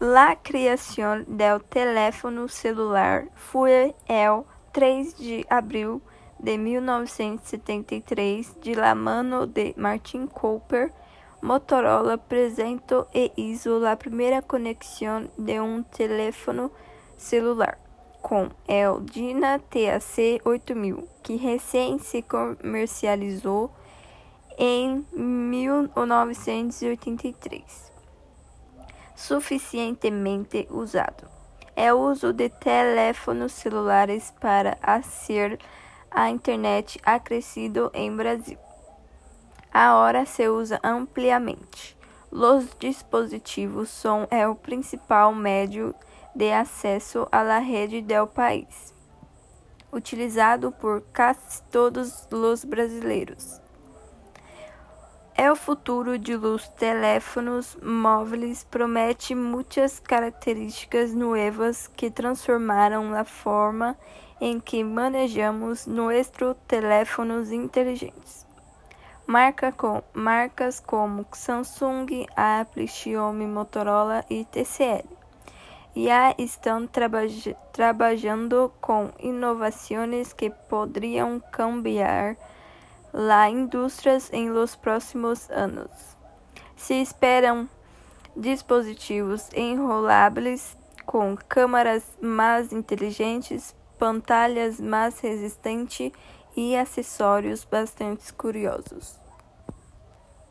La creación del teléfono celular fue el 3 de abril de 1973 de la mano de Martin Cooper. Motorola apresentou e hizo la primera conexión de un teléfono celular com el Dyna TAC 8000, que recém se comercializou em 1983 suficientemente usado. É o uso de teléfonos celulares para acessar a internet ha crescido em Brasil. Agora se usa ampliamente. Os dispositivos são o principal meio de acesso à rede do país, utilizado por quase todos os brasileiros. El futuro de los teléfonos móveis promete muitas características novas que transformarão a forma em que manejamos nossos teléfonos inteligentes. Marca com, marcas como Samsung, Apple, Xiaomi, Motorola e TCL já estão trabalhando com inovações que poderiam cambiar la indústrias em los próximos anos. Se esperam dispositivos enroláveis com câmeras mais inteligentes, pantalhas mais resistentes e acessórios bastante curiosos.